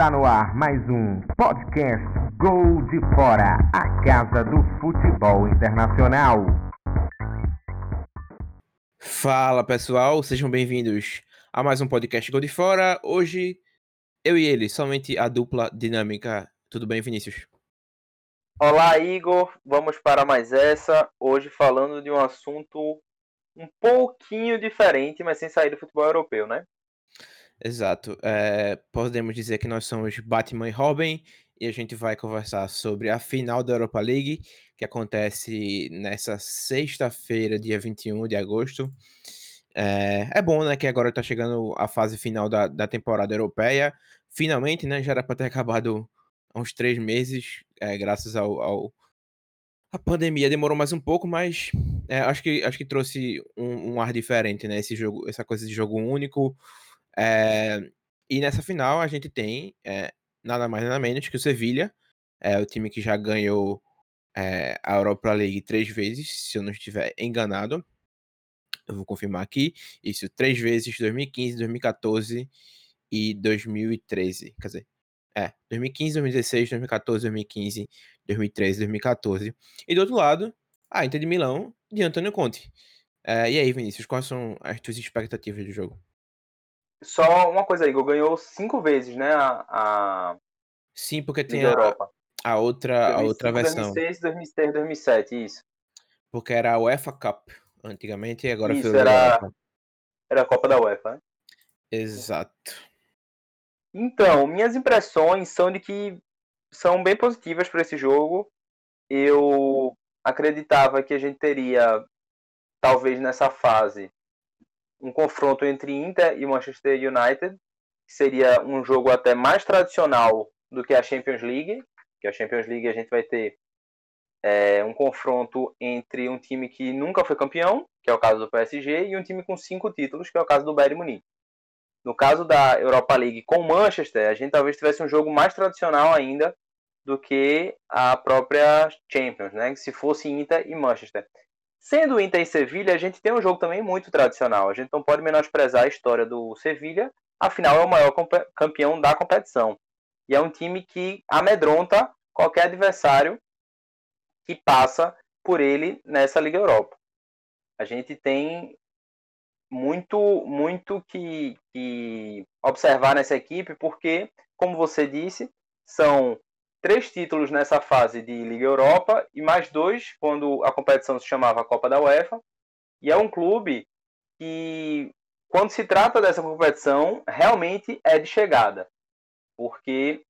Está no ar mais um podcast Gol de Fora, a casa do futebol internacional. Fala pessoal, sejam bem-vindos a mais um podcast Gol de Fora. Hoje eu e ele, somente a dupla dinâmica. Tudo bem, Vinícius? Olá, Igor. Vamos para mais essa. Hoje falando de um assunto um pouquinho diferente, mas sem sair do futebol europeu, né? Exato. É, podemos dizer que nós somos Batman e Robin e a gente vai conversar sobre a final da Europa League, que acontece nessa sexta-feira, dia 21 de agosto. É, é, bom, né, que agora está chegando a fase final da, da temporada europeia. Finalmente, né, já era para ter acabado há uns três meses, é, graças ao, ao, A pandemia demorou mais um pouco, mas é, acho, que, acho que trouxe um, um ar diferente, né, esse jogo, essa coisa de jogo único, é, e nessa final a gente tem é, nada mais nada menos que o Sevilha, é o time que já ganhou é, a Europa League três vezes, se eu não estiver enganado. Eu vou confirmar aqui. Isso, três vezes, 2015, 2014 e 2013. Quer dizer, é, 2015, 2016, 2014, 2015, 2013, 2014. E do outro lado, a Inter de Milão de Antônio Conte. É, e aí, Vinícius, quais são as tuas expectativas do jogo? Só uma coisa, Igor, ganhou cinco vezes, né? A, a... Sim, porque tem a, a, outra, 2005, a outra versão. 2006, 2006, 2007, isso. Porque era a UEFA Cup antigamente e agora isso, foi era, UEFA. Era a Copa da UEFA, né? Exato. Então, minhas impressões são de que são bem positivas para esse jogo. Eu acreditava que a gente teria, talvez nessa fase, um confronto entre Inter e Manchester United, que seria um jogo até mais tradicional do que a Champions League, que a Champions League a gente vai ter é, um confronto entre um time que nunca foi campeão, que é o caso do PSG, e um time com cinco títulos, que é o caso do Bayern Munique. No caso da Europa League com Manchester, a gente talvez tivesse um jogo mais tradicional ainda do que a própria Champions, né? Se fosse Inter e Manchester. Sendo Inter e Sevilha, a gente tem um jogo também muito tradicional. A gente não pode menosprezar a história do Sevilha, afinal é o maior campeão da competição. E é um time que amedronta qualquer adversário que passa por ele nessa Liga Europa. A gente tem muito muito que, que observar nessa equipe, porque, como você disse, são três títulos nessa fase de Liga Europa e mais dois quando a competição se chamava Copa da UEFA. E é um clube que, quando se trata dessa competição, realmente é de chegada, porque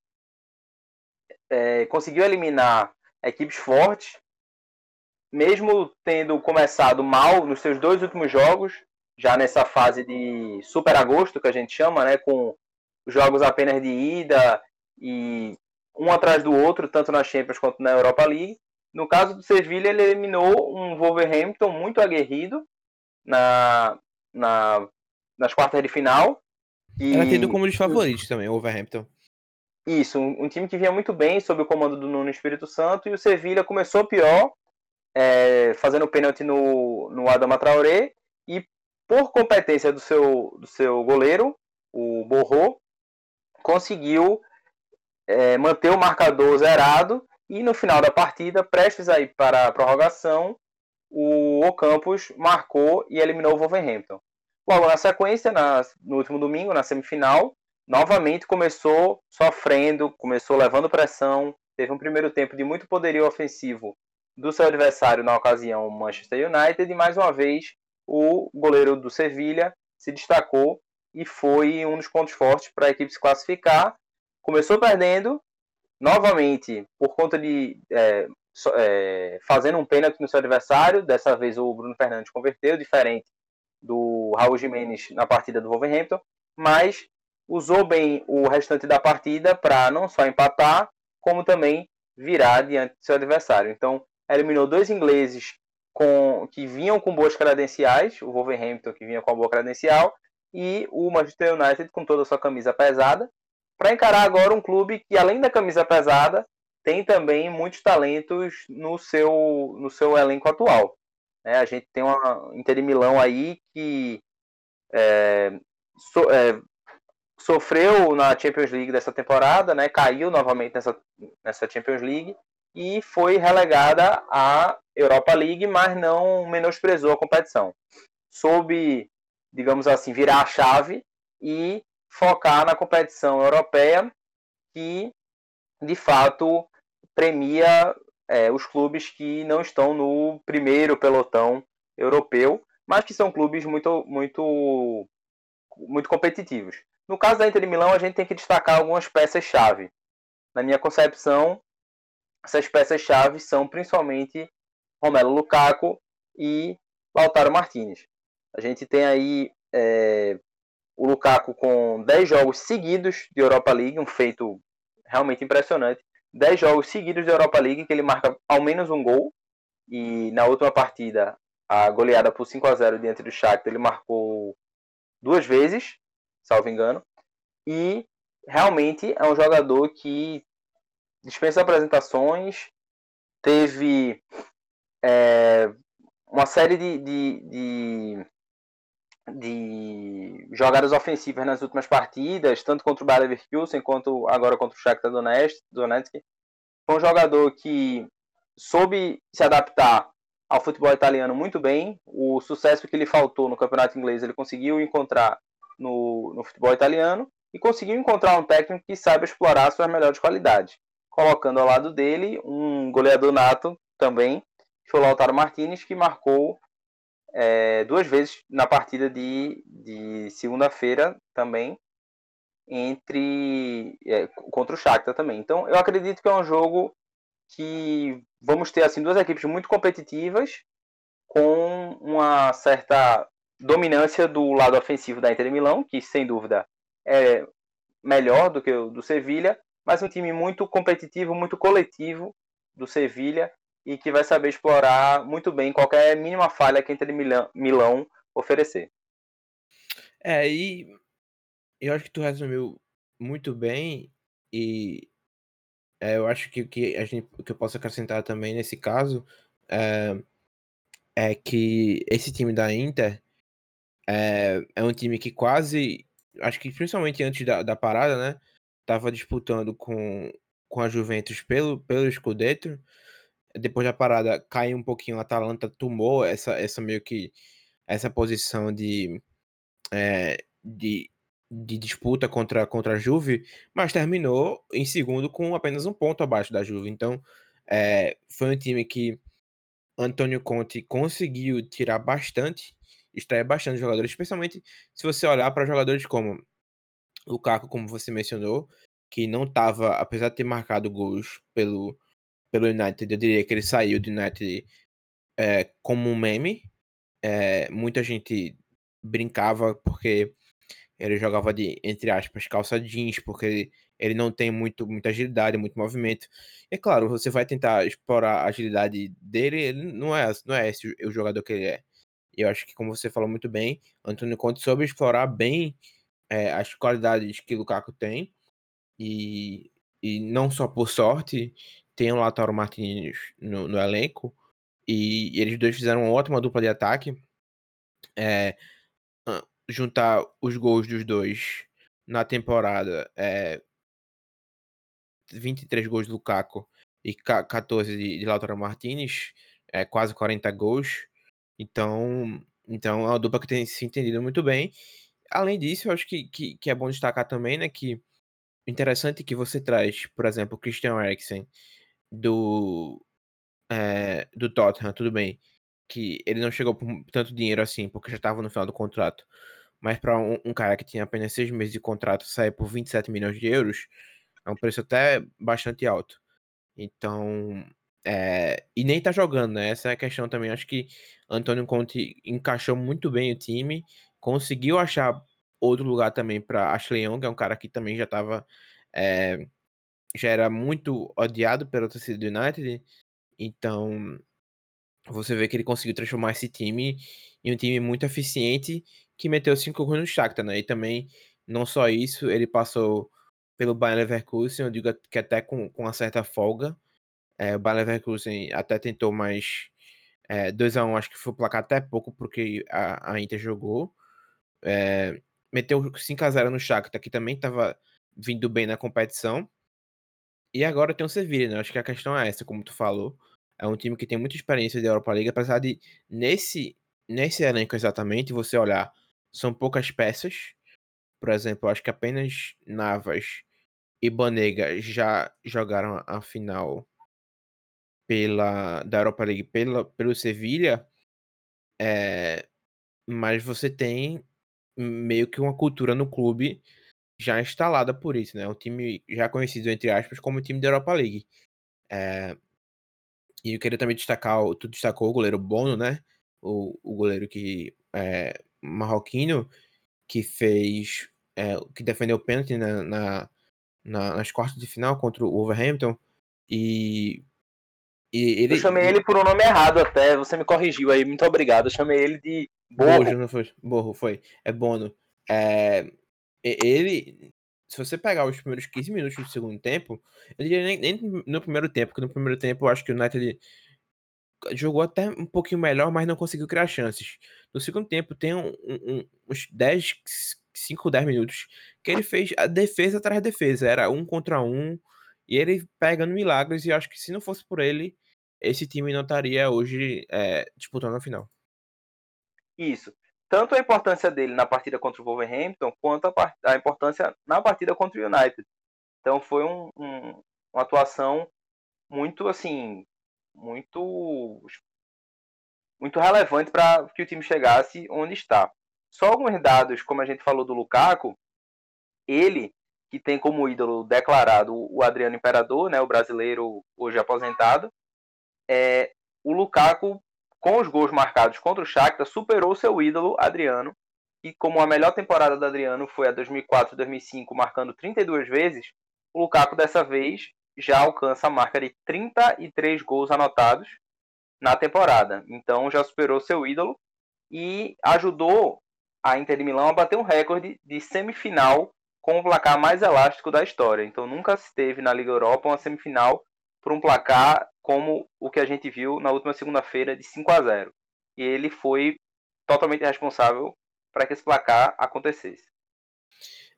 é, conseguiu eliminar equipes fortes, mesmo tendo começado mal nos seus dois últimos jogos, já nessa fase de super agosto que a gente chama, né, com jogos apenas de ida e um atrás do outro, tanto na Champions quanto na Europa League. No caso do Sevilla, ele eliminou um Wolverhampton muito aguerrido na, na, nas quartas de final. E... Era tido como dos favoritos também, o Wolverhampton. Isso, um, um, time que vinha muito bem sob o comando do Nuno Espírito Santo, e o Sevilla começou pior, é, fazendo pênalti no, no Adama Traoré, e por competência do seu, do seu goleiro, o Borro, conseguiu é, manter o marcador zerado e no final da partida, prestes aí para a prorrogação, o Ocampos marcou e eliminou o Wolverhampton. Logo na sequência, na, no último domingo, na semifinal, novamente começou sofrendo, começou levando pressão, teve um primeiro tempo de muito poderio ofensivo do seu adversário na ocasião, o Manchester United, e mais uma vez o goleiro do Sevilha se destacou e foi um dos pontos fortes para a equipe se classificar começou perdendo, novamente, por conta de é, é, fazendo um pênalti no seu adversário. Dessa vez o Bruno Fernandes converteu, diferente do Raul Jimenez na partida do Wolverhampton, mas usou bem o restante da partida para não só empatar, como também virar diante do seu adversário. Então, eliminou dois ingleses com, que vinham com boas credenciais, o Wolverhampton que vinha com a boa credencial, e o Manchester United com toda a sua camisa pesada, para encarar agora um clube que, além da camisa pesada, tem também muitos talentos no seu, no seu elenco atual. É, a gente tem uma Inter Milão aí que é, so, é, sofreu na Champions League dessa temporada, né? Caiu novamente nessa, nessa Champions League e foi relegada à Europa League, mas não menosprezou a competição. Soube, digamos assim, virar a chave e focar na competição europeia, que de fato premia é, os clubes que não estão no primeiro pelotão europeu, mas que são clubes muito, muito, muito competitivos. No caso da Inter de Milão, a gente tem que destacar algumas peças-chave. Na minha concepção, essas peças-chave são principalmente Romelo Lukaku e Lautaro Martinez. A gente tem aí é, o Lukaku com 10 jogos seguidos de Europa League, um feito realmente impressionante. 10 jogos seguidos de Europa League que ele marca ao menos um gol. E na última partida, a goleada por 5 a 0 diante do Shakhtar, ele marcou duas vezes salvo engano. E realmente é um jogador que dispensa apresentações, teve é, uma série de, de, de, de, jogadas ofensivas nas últimas partidas, tanto contra o Bayer Leverkusen quanto agora contra o Shakhtar Donetsk. Foi um jogador que soube se adaptar ao futebol italiano muito bem. O sucesso que lhe faltou no campeonato inglês ele conseguiu encontrar no, no futebol italiano e conseguiu encontrar um técnico que saiba explorar suas melhores qualidades, colocando ao lado dele um goleador nato também, que foi o Lautaro Martinez, que marcou é, duas vezes na partida de, de segunda-feira também, entre é, contra o Shakhtar também. Então, eu acredito que é um jogo que vamos ter assim duas equipes muito competitivas com uma certa dominância do lado ofensivo da Inter de Milão, que sem dúvida é melhor do que o do Sevilha, mas um time muito competitivo, muito coletivo do Sevilha e que vai saber explorar muito bem qualquer mínima falha que Inter Milão, Milão oferecer. É, e eu acho que tu resumiu muito bem e é, eu acho que o que, a gente, que eu posso acrescentar também nesse caso é, é que esse time da Inter é, é um time que quase, acho que principalmente antes da, da parada, né? Tava disputando com, com a Juventus pelo, pelo Scudetto. Depois da parada caiu um pouquinho, a Atalanta tomou essa, essa meio que essa posição de, é, de, de disputa contra, contra a Juve, mas terminou em segundo com apenas um ponto abaixo da Juve. Então, é, foi um time que Antônio Conte conseguiu tirar bastante extrai bastante jogadores, especialmente se você olhar para jogadores como o Caco, como você mencionou, que não estava, apesar de ter marcado gols pelo, pelo United, eu diria que ele saiu do United é, como um meme. É, muita gente brincava porque ele jogava de, entre aspas, calça jeans, porque ele, ele não tem muito, muita agilidade, muito movimento. É claro, você vai tentar explorar a agilidade dele, ele não é, não é esse o jogador que ele é. Eu acho que, como você falou muito bem, Antônio Conte soube explorar bem é, as qualidades que Lukaku tem. E, e não só por sorte, tem o Lautaro Martins no, no, elenco. E, e, eles dois fizeram uma ótima dupla de ataque. É, juntar os gols dos dois na temporada é 23 gols do Lukaku e 14 de, de Lautaro Martinez, é quase 40 gols. Então, então é uma dupla que tem se entendido muito bem. Além disso, eu acho que, que, que é bom destacar também, né, que interessante que você traz, por exemplo, o Christian Eriksen do, é, do Tottenham, tudo bem, que ele não chegou por tanto dinheiro assim, porque já estava no final do contrato, mas para um, um, cara que tinha apenas seis meses de contrato sair por 27 milhões de euros, é um preço até bastante alto. Então, é, e nem tá jogando, né? Essa é a questão também. Acho que Antônio Conte encaixou muito bem o time, conseguiu achar outro lugar também para Ashley Young, que é um cara que também já tava. É, já era muito odiado pela torcida do United. Então, você vê que ele conseguiu transformar esse time em um time muito eficiente que meteu cinco gols no Shakhtar, né? E também, não só isso, ele passou pelo Bayern Leverkusen, eu digo que até com, com uma certa folga, é, o Bayer Leverkusen até tentou, mas é, 2x1 um, acho que foi o placar até pouco, porque a, a Inter jogou. É, meteu 5x0 no Shakhtar, que também estava vindo bem na competição. E agora tem o Sevilla, né? Acho que a questão é essa, como tu falou. É um time que tem muita experiência de Europa League, apesar de nesse, nesse elenco exatamente, você olhar, são poucas peças. Por exemplo, acho que apenas Navas e Banega já jogaram a final pela da Europa League pela, pelo Sevilha, é, mas você tem meio que uma cultura no clube já instalada por isso, né? Um time já conhecido, entre aspas, como time da Europa League. É, e eu queria também destacar, tu destacou o goleiro Bono, né? O, o goleiro que é marroquino, que fez, é, que defendeu o pênalti na, na, na, nas quartas de final contra o Wolverhampton. E, e ele. Eu chamei ele por um nome errado até, você me corrigiu aí, muito obrigado. Eu chamei ele de Borro. Bojo, não foi? Borro, foi. É Bono. É, ele, se você pegar os primeiros 15 minutos do segundo tempo, ele nem, nem no primeiro tempo, porque no primeiro tempo eu acho que o United jogou até um pouquinho melhor, mas não conseguiu criar chances. No segundo tempo tem um, um, uns 10, 5, 10 minutos que ele fez a defesa atrás de defesa, era um contra um, e ele pegando milagres, e acho que se não fosse por ele, esse time não estaria hoje é, disputando a final. Isso tanto a importância dele na partida contra o Wolverhampton, quanto a, a importância na partida contra o United. Então foi um, um, uma atuação muito assim, muito muito relevante para que o time chegasse onde está. Só alguns dados, como a gente falou do Lukaku, ele que tem como ídolo declarado o Adriano Imperador, né, o brasileiro hoje aposentado, é, o Lukaku com os gols marcados contra o Shakhtar, superou seu ídolo, Adriano, e como a melhor temporada do Adriano foi a 2004-2005, marcando 32 vezes, o Lukaku dessa vez já alcança a marca de 33 gols anotados na temporada. Então já superou seu ídolo e ajudou a Inter de Milão a bater um recorde de semifinal com o placar mais elástico da história. Então nunca se teve na Liga Europa uma semifinal por um placar como o que a gente viu na última segunda-feira de 5 a 0. E ele foi totalmente responsável para que esse placar acontecesse.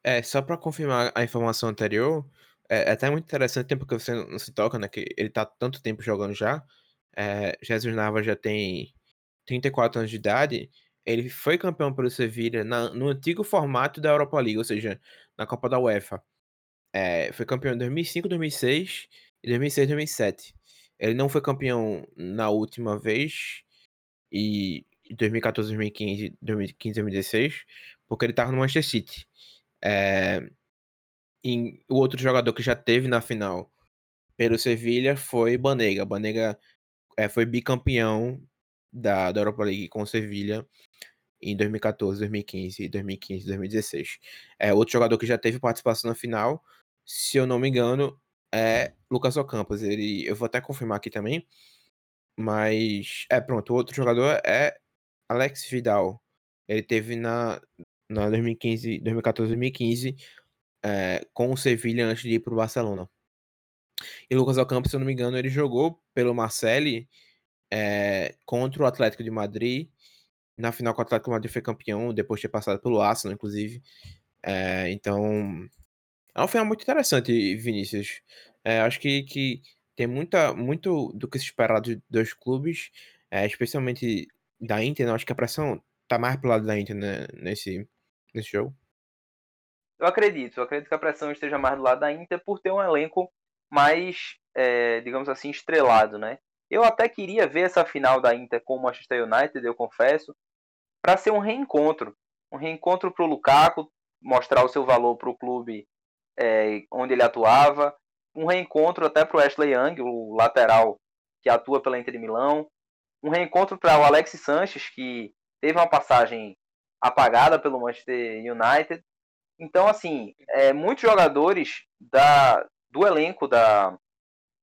É, só para confirmar a informação anterior, é, é, até muito interessante porque você não se toca, né? Que ele tá tanto tempo jogando já. É, Jesus Navas já tem 34 anos de idade. Ele foi campeão pelo Sevilla na, no antigo formato da Europa League, ou seja, na Copa da UEFA. É, foi campeão em 2005, 2006 e 2006, 2007. Ele não foi campeão na última vez, e 2014, 2015, 2015, 2016, porque ele estava no Manchester City. É, o outro jogador que já teve na final pelo Sevilha foi Banega. Banega é, foi bicampeão da, da Europa League com o Sevilha em 2014, 2015, 2015, 2016. É, outro jogador que já teve participação na final, se eu não me engano, é Lucas Ocampos. Ele, eu vou até confirmar aqui também. Mas, é, pronto, o outro jogador é Alex Vidal. Ele teve na, na 2015, 2014, 2015 é, com o Sevilha antes de ir para o Barcelona. E Lucas Ocampos, se eu não me engano, ele jogou pelo Marcelli é, contra o Atlético de Madrid. Na final, o Atlético de Madrid foi campeão, depois de ter passado pelo Arsenal, inclusive. É, então, é um final muito interessante, Vinícius. É, acho que, que tem muita, muito do que se esperar dos dois clubes, é, especialmente da Inter. Né? Acho que a pressão tá mais pro lado da Inter né, nesse, nesse jogo. Eu acredito, eu acredito que a pressão esteja mais do lado da Inter por ter um elenco mais, é, digamos assim, estrelado, né? Eu até queria ver essa final da Inter com o Manchester United, eu confesso, para ser um reencontro. Um reencontro para o Lukaku, mostrar o seu valor para o clube é, onde ele atuava. Um reencontro até para o Ashley Young, o lateral que atua pela Inter de Milão. Um reencontro para o Alex Sanches, que teve uma passagem apagada pelo Manchester United. Então, assim, é, muitos jogadores da, do elenco da,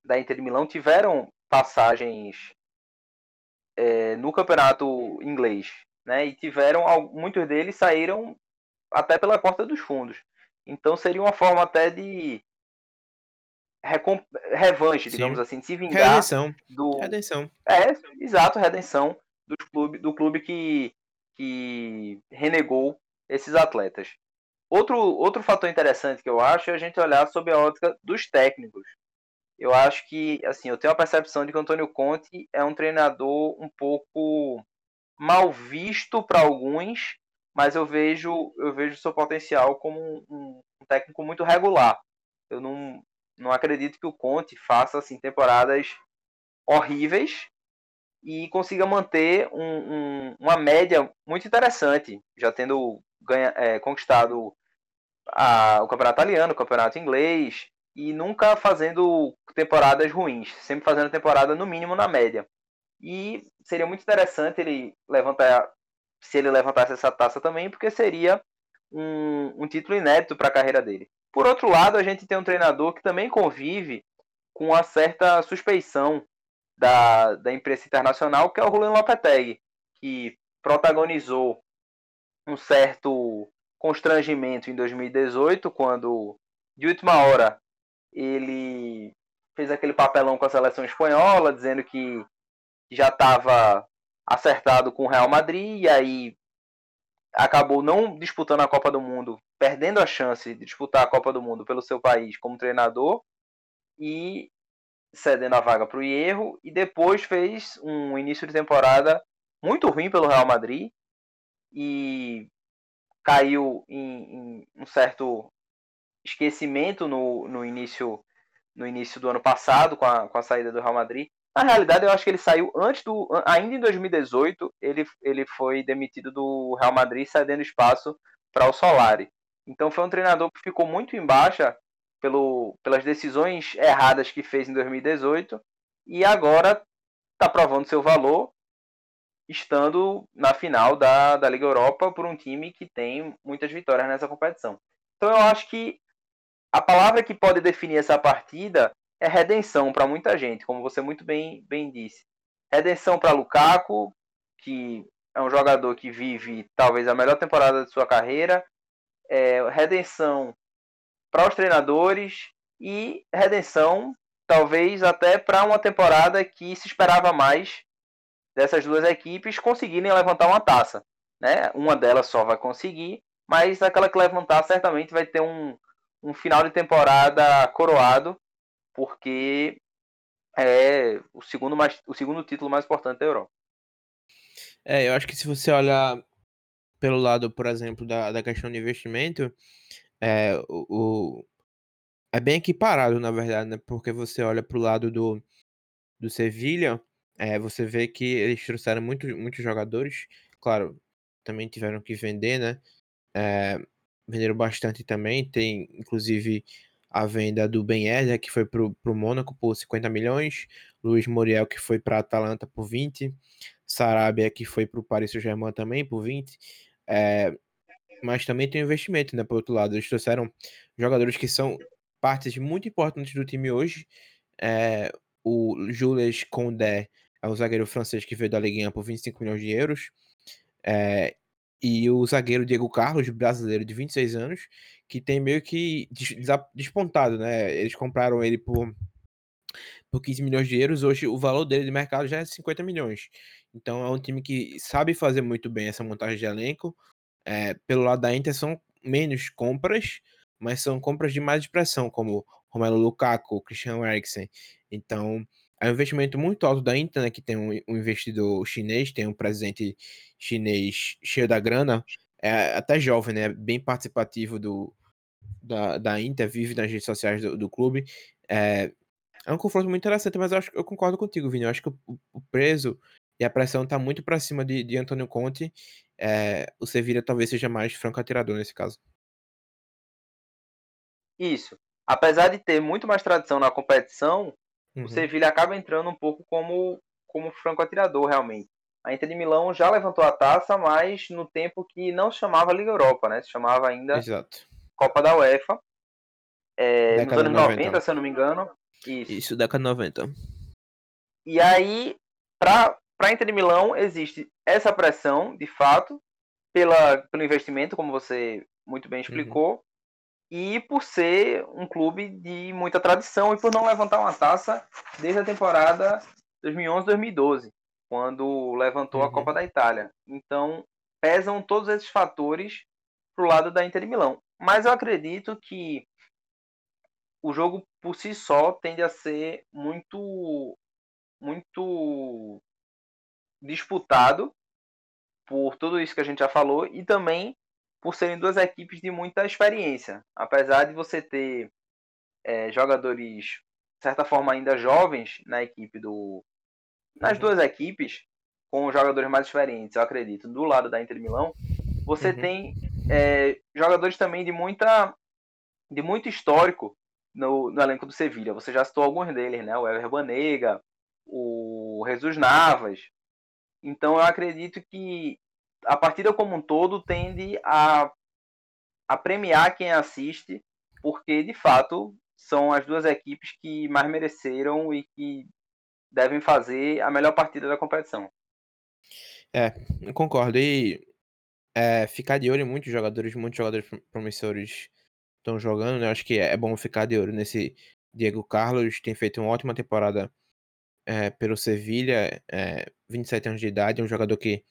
da Inter de Milão tiveram passagens é, no campeonato inglês, né? E tiveram muitos deles saíram até pela porta dos fundos. Então seria uma forma até de revanche, Sim. digamos assim, de se vingar redenção. do redenção. É, exato, redenção do clube, do clube que que renegou esses atletas. Outro, outro fator interessante que eu acho é a gente olhar sob a ótica dos técnicos. Eu acho que, assim, eu tenho a percepção de que o Antônio Conte é um treinador um pouco mal visto para alguns, mas eu vejo eu vejo seu potencial como um, um, técnico muito regular. Eu não, não acredito que o Conte faça assim temporadas horríveis e consiga manter um, um, uma média muito interessante, já tendo ganha, é, conquistado a, o campeonato italiano, o campeonato inglês e nunca fazendo temporadas ruins, sempre fazendo temporada no mínimo na média. E seria muito interessante ele levantar, se ele levantasse essa taça também, porque seria um, um título inédito para a carreira dele. Por outro lado, a gente tem um treinador que também convive com uma certa suspeição da, da imprensa internacional, que é o Julian Lopetegui, que protagonizou um certo constrangimento em 2018, quando de última hora ele fez aquele papelão com a seleção espanhola, dizendo que já estava acertado com o Real Madrid e aí acabou não disputando a Copa do Mundo, perdendo a chance de disputar a Copa do Mundo pelo seu país como treinador e cedendo a vaga para o Hierro e depois fez um início de temporada muito ruim pelo Real Madrid e caiu em, em um certo esquecimento no, no início no início do ano passado com a, com a saída do Real Madrid na realidade, eu acho que ele saiu antes do. Ainda em 2018, ele, ele foi demitido do Real Madrid, cedendo espaço para o Solari. Então foi um treinador que ficou muito em baixa pelo, pelas decisões erradas que fez em 2018 e agora está provando seu valor estando na final da, da Liga Europa por um time que tem muitas vitórias nessa competição. Então eu acho que a palavra que pode definir essa partida é redenção para muita gente, como você muito bem, bem disse. Redenção para Lukaku, que é um jogador que vive talvez a melhor temporada de sua carreira. É, redenção para os treinadores e redenção talvez até para uma temporada que se esperava mais dessas duas equipes conseguirem levantar uma taça. Né? Uma delas só vai conseguir, mas aquela que levantar certamente vai ter um, um final de temporada coroado porque é o segundo, mais, o segundo título mais importante da Europa. É, eu acho que se você olhar pelo lado, por exemplo, da, da questão de investimento, é, o, o, é bem equiparado, na verdade, né? Porque você olha para o lado do, do Sevilha, é, você vê que eles trouxeram muito, muitos jogadores, claro, também tiveram que vender, né? É, venderam bastante também, tem inclusive a venda do Ben Yedder, que foi para o Mônaco por 50 milhões, Luiz Muriel, que foi para a Atalanta por 20, Sarabia, que foi para o Paris Saint-Germain também por 20, é, mas também tem um investimento, né, por outro lado, eles trouxeram jogadores que são partes muito importantes do time hoje, é, o Jules Condé é o zagueiro francês que veio da Ligue 1 por 25 milhões de euros, é, e o zagueiro Diego Carlos, brasileiro de 26 anos, que tem meio que despontado, né? Eles compraram ele por, por 15 milhões de euros, hoje o valor dele de mercado já é 50 milhões. Então é um time que sabe fazer muito bem essa montagem de elenco. É, pelo lado da Inter são menos compras, mas são compras de mais expressão, como Romelu Lukaku, Christian Eriksen. Então é um investimento muito alto da Inter, né, que tem um, um, investidor chinês, tem um presidente chinês cheio da grana, é até jovem, né, bem participativo do, da, da Inter, vive nas redes sociais do, do clube. É, é um confronto muito interessante, mas eu, acho, eu concordo contigo, Vini. Eu acho que o, o preso e a pressão está muito para cima de, de Antônio Conte. É, o Sevilla talvez seja mais franco atirador nesse caso. Isso. Apesar de ter muito mais tradição na competição, Uhum. O Sevilha acaba entrando um pouco como, como franco atirador, realmente. A Inter de Milão já levantou a taça, mas no tempo que não se chamava Liga Europa, né? Se chamava ainda Exato. Copa da UEFA. É, nos anos 90. 90, se eu não me engano. Isso, Isso década 90. E aí, para a Inter de Milão, existe essa pressão, de fato, pela, pelo investimento, como você muito bem uhum. explicou, uhum e por ser um clube de muita tradição e por não levantar uma taça desde a temporada 2011-2012, quando levantou uhum. a Copa da Itália. Então, pesam todos esses fatores pro lado da Inter de Milão. Mas eu acredito que o jogo por si só tende a ser muito muito disputado por tudo isso que a gente já falou e também por serem duas equipes de muita experiência. Apesar de você ter é, jogadores, de certa forma, ainda jovens na equipe do. Nas uhum. duas equipes, com jogadores mais experientes, eu acredito, do lado da Inter Milão, você uhum. tem é, jogadores também de muita. de muito histórico no, no elenco do Sevilha. Você já citou alguns deles, né? O Ever Banega, o Jesus Navas. Então eu acredito que a partida como um todo tende a, a premiar quem assiste, porque de fato são as duas equipes que mais mereceram e que devem fazer a melhor partida da competição. É, eu concordo. E é, ficar de olho em muitos jogadores, muitos jogadores promissores estão jogando, né? Acho que é bom ficar de olho nesse Diego Carlos, tem feito uma ótima temporada é, pelo Sevilha, é, 27 anos de idade, é um jogador que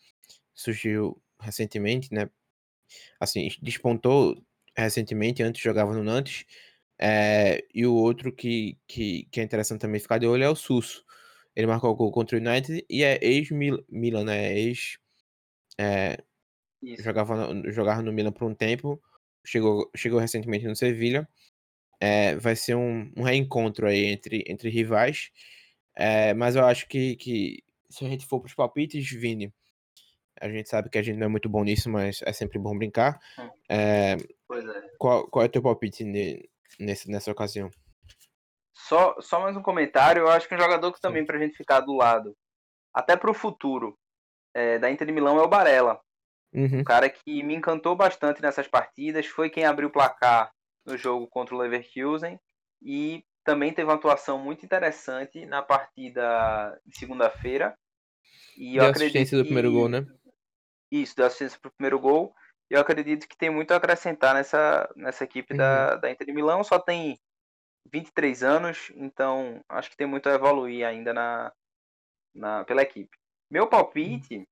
surgiu recentemente, né? Assim, despontou recentemente, antes jogava no Nantes. É, e o outro que, que, que, é interessante também ficar de olho é o Susso. Ele marcou o gol contra o United e é ex-Milan, né? Ex. É, jogava, jogava no Milan por um tempo, chegou, chegou recentemente no Sevilha. É, vai ser um, um, reencontro aí entre, entre rivais. É, mas eu acho que, que se a gente for para os palpites, Vini, a gente sabe que a gente não é muito bom nisso, mas é sempre bom brincar. É, pois é. Qual, qual é o teu palpite nesse, nessa ocasião? Só, só mais um comentário. Eu acho que um jogador que também, para a gente ficar do lado, até para o futuro, é, da Inter de Milão é o Barella. Uhum. Um cara que me encantou bastante nessas partidas. Foi quem abriu o placar no jogo contra o Leverkusen. E também teve uma atuação muito interessante na partida de segunda-feira. E eu acredito do que... primeiro gol, né? Isso, deu assistência para o primeiro gol. Eu acredito que tem muito a acrescentar nessa, nessa equipe uhum. da, da Inter de Milão. Só tem 23 anos, então acho que tem muito a evoluir ainda na, na, pela equipe. Meu palpite uhum.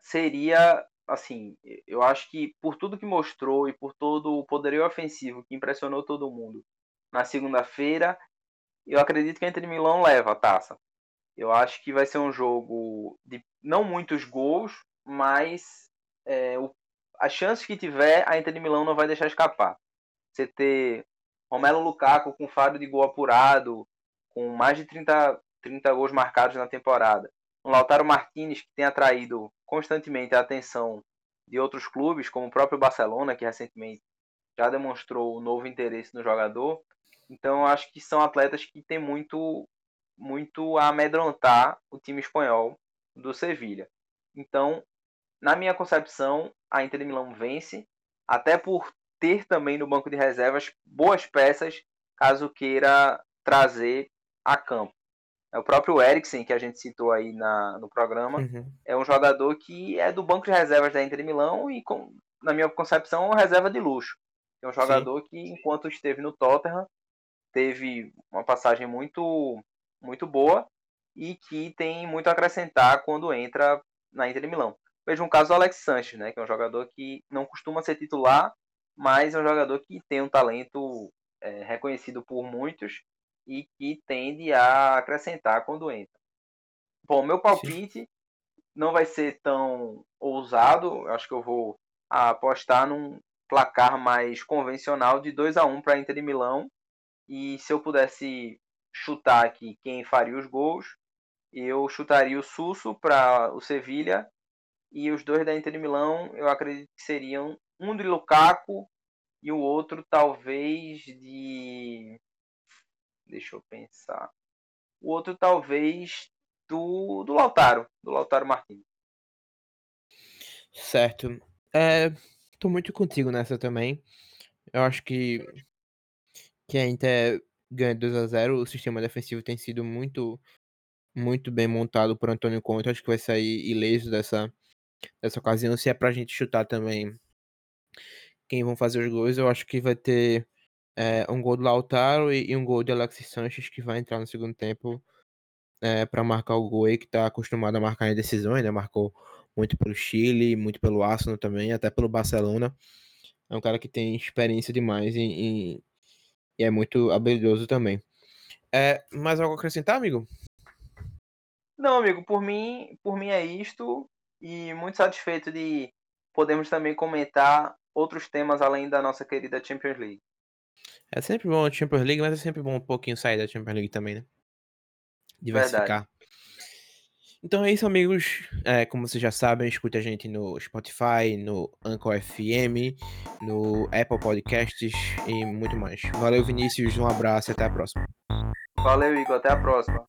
seria, assim, eu acho que por tudo que mostrou e por todo o poderio ofensivo que impressionou todo mundo na segunda-feira, eu acredito que a Inter de Milão leva a taça. Eu acho que vai ser um jogo de não muitos gols, mas é, o, as chances que tiver, a Inter de Milão não vai deixar escapar. Você ter Romelo Lukaku com faro de gol apurado, com mais de 30, 30 gols marcados na temporada. Um Lautaro Martinez que tem atraído constantemente a atenção de outros clubes, como o próprio Barcelona, que recentemente já demonstrou um novo interesse no jogador. Então, acho que são atletas que têm muito, muito a amedrontar o time espanhol do Sevilha. Então, na minha concepção, a Inter de Milão vence, até por ter também no banco de reservas boas peças, caso queira trazer a campo. É o próprio Eriksen, que a gente citou aí na, no programa, uhum. é um jogador que é do banco de reservas da Inter de Milão e, com, na minha concepção, é uma reserva de luxo. É um jogador Sim. que, enquanto esteve no Tottenham, teve uma passagem muito, muito boa e que tem muito a acrescentar quando entra na Inter de Milão. Veja um caso do Alex Sanches, né, que é um jogador que não costuma ser titular, mas é um jogador que tem um talento é, reconhecido por muitos e que tende a acrescentar quando entra. Bom, meu palpite Sim. não vai ser tão ousado, acho que eu vou apostar num placar mais convencional de 2 a 1 para Inter de Milão. E se eu pudesse chutar aqui quem faria os gols, eu chutaria o Susso para o Sevilha e os dois da Inter de Milão, eu acredito que seriam um de Lukaku e o outro talvez de. Deixa eu pensar. O outro talvez do, do Lautaro, do Lautaro Martins. Certo. É, tô muito contigo nessa também. Eu acho que, que a Inter ganha 2 a 0 O sistema defensivo tem sido muito, muito bem montado por Antônio Conte. Acho que vai sair ileso dessa, dessa ocasião. Se é pra gente chutar também quem vão fazer os gols, eu acho que vai ter é, um gol do Lautaro e, e, um gol de Alexis Sanches que vai entrar no segundo tempo é, para marcar o gol aí, que tá acostumado a marcar em decisões, né? Marcou muito pelo Chile, muito pelo Arsenal também, até pelo Barcelona. É um cara que tem experiência demais e é muito habilidoso também. É, mais algo a acrescentar, amigo? Não, amigo, por mim, por mim é isto e muito satisfeito de podermos também comentar outros temas além da nossa querida Champions League. É sempre bom a Champions League, mas é sempre bom um pouquinho sair da Champions League também, né? Diversificar. Verdade. Então é isso, amigos. É, como vocês já sabem, escute a gente no Spotify, no Anchor FM, no Apple Podcasts e muito mais. Valeu, Vinícius. Um abraço e até a próxima. Valeu, Igor. Até a próxima.